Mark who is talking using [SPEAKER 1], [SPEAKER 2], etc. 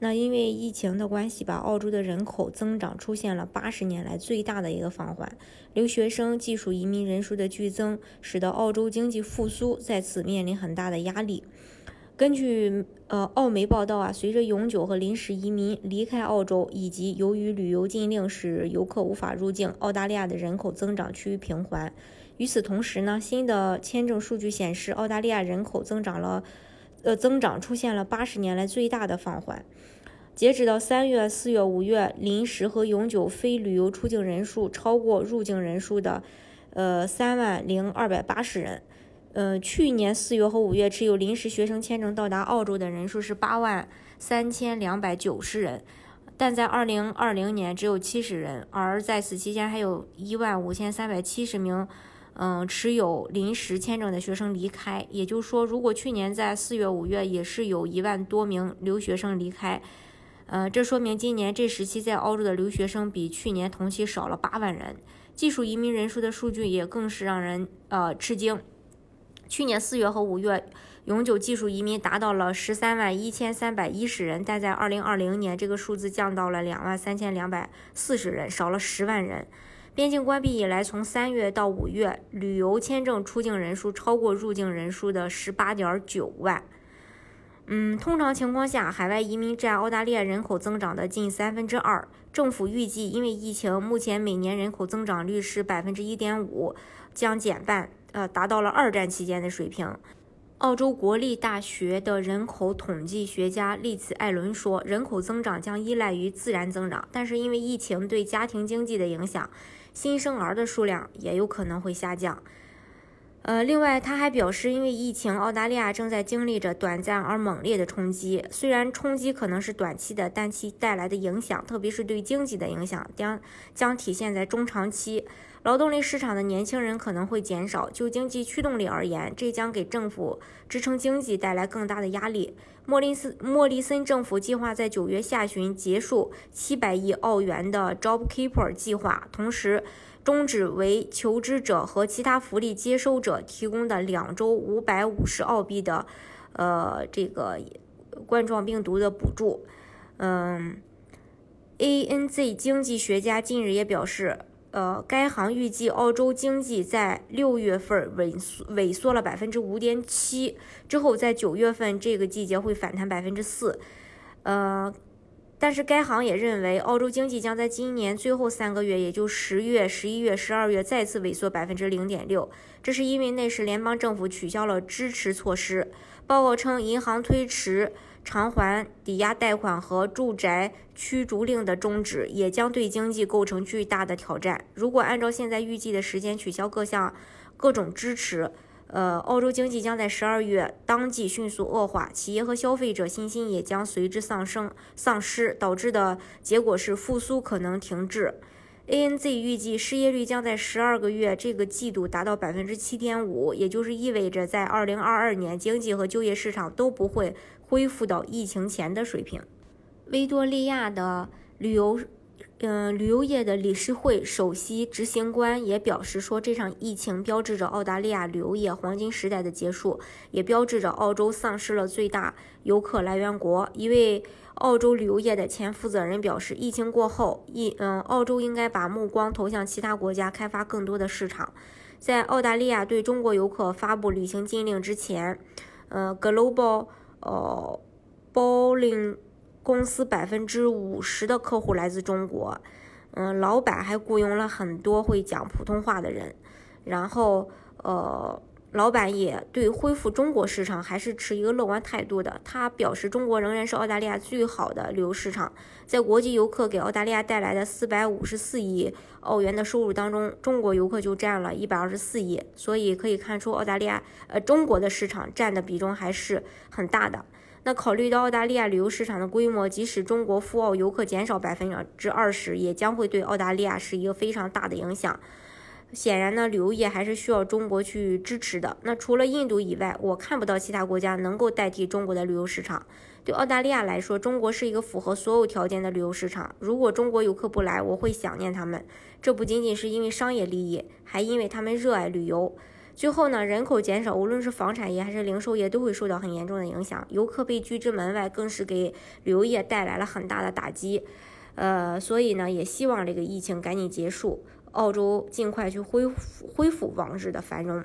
[SPEAKER 1] 那因为疫情的关系吧，澳洲的人口增长出现了八十年来最大的一个放缓，留学生、技术移民人数的剧增，使得澳洲经济复苏再次面临很大的压力。根据呃澳媒报道啊，随着永久和临时移民离开澳洲，以及由于旅游禁令使游客无法入境，澳大利亚的人口增长趋于平缓。与此同时呢，新的签证数据显示，澳大利亚人口增长了。呃，增长出现了八十年来最大的放缓。截止到三月、四月、五月，临时和永久非旅游出境人数超过入境人数的，呃，三万零二百八十人。呃，去年四月和五月持有临时学生签证到达澳洲的人数是八万三千两百九十人，但在二零二零年只有七十人，而在此期间还有一万五千三百七十名。嗯，持有临时签证的学生离开，也就是说，如果去年在四月、五月也是有一万多名留学生离开，呃，这说明今年这时期在澳洲的留学生比去年同期少了八万人。技术移民人数的数据也更是让人呃吃惊。去年四月和五月，永久技术移民达到了十三万一千三百一十人，但在二零二零年，这个数字降到了两万三千两百四十人，少了十万人。边境关闭以来，从三月到五月，旅游签证出境人数超过入境人数的十八点九万。嗯，通常情况下，海外移民占澳大利亚人口增长的近三分之二。政府预计，因为疫情，目前每年人口增长率是百分之一点五，将减半，呃，达到了二战期间的水平。澳洲国立大学的人口统计学家利兹·艾伦说：“人口增长将依赖于自然增长，但是因为疫情对家庭经济的影响。”新生儿的数量也有可能会下降。呃，另外，他还表示，因为疫情，澳大利亚正在经历着短暂而猛烈的冲击。虽然冲击可能是短期的，但其带来的影响，特别是对经济的影响，将将体现在中长期。劳动力市场的年轻人可能会减少。就经济驱动力而言，这将给政府支撑经济带来更大的压力。莫林斯莫里森政府计划在九月下旬结束七百亿澳元的 JobKeeper 计划，同时终止为求职者和其他福利接收者提供的两周五百五十澳币的，呃，这个冠状病毒的补助。嗯，ANZ 经济学家近日也表示。呃，该行预计澳洲经济在六月份萎缩萎缩了百分之五点七，之后在九月份这个季节会反弹百分之四。呃，但是该行也认为，澳洲经济将在今年最后三个月，也就十月、十一月、十二月再次萎缩百分之零点六。这是因为那时联邦政府取消了支持措施。报告称，银行推迟。偿还抵押贷款和住宅驱逐令的终止，也将对经济构成巨大的挑战。如果按照现在预计的时间取消各项各种支持，呃，澳洲经济将在十二月当季迅速恶化，企业和消费者信心也将随之丧生丧失，导致的结果是复苏可能停滞。ANZ 预计失业率将在十二个月这个季度达到百分之七点五，也就是意味着在二零二二年经济和就业市场都不会恢复到疫情前的水平。维多利亚的旅游，嗯，旅游业的理事会首席执行官也表示说，这场疫情标志着澳大利亚旅游业黄金时代的结束，也标志着澳洲丧失了最大游客来源国。一位。澳洲旅游业的前负责人表示，疫情过后，一嗯，澳洲应该把目光投向其他国家，开发更多的市场。在澳大利亚对中国游客发布旅行禁令之前，呃，Global 呃 Bowling 公司百分之五十的客户来自中国，嗯，老板还雇佣了很多会讲普通话的人，然后呃。老板也对恢复中国市场还是持一个乐观态度的。他表示，中国仍然是澳大利亚最好的旅游市场。在国际游客给澳大利亚带来的四百五十四亿澳元的收入当中，中国游客就占了一百二十四亿。所以可以看出，澳大利亚呃中国的市场占的比重还是很大的。那考虑到澳大利亚旅游市场的规模，即使中国赴澳游客减少百分之二十，也将会对澳大利亚是一个非常大的影响。显然呢，旅游业还是需要中国去支持的。那除了印度以外，我看不到其他国家能够代替中国的旅游市场。对澳大利亚来说，中国是一个符合所有条件的旅游市场。如果中国游客不来，我会想念他们。这不仅仅是因为商业利益，还因为他们热爱旅游。最后呢，人口减少，无论是房产业还是零售业，都会受到很严重的影响。游客被拒之门外，更是给旅游业带来了很大的打击。呃，所以呢，也希望这个疫情赶紧结束，澳洲尽快去恢复恢复往日的繁荣。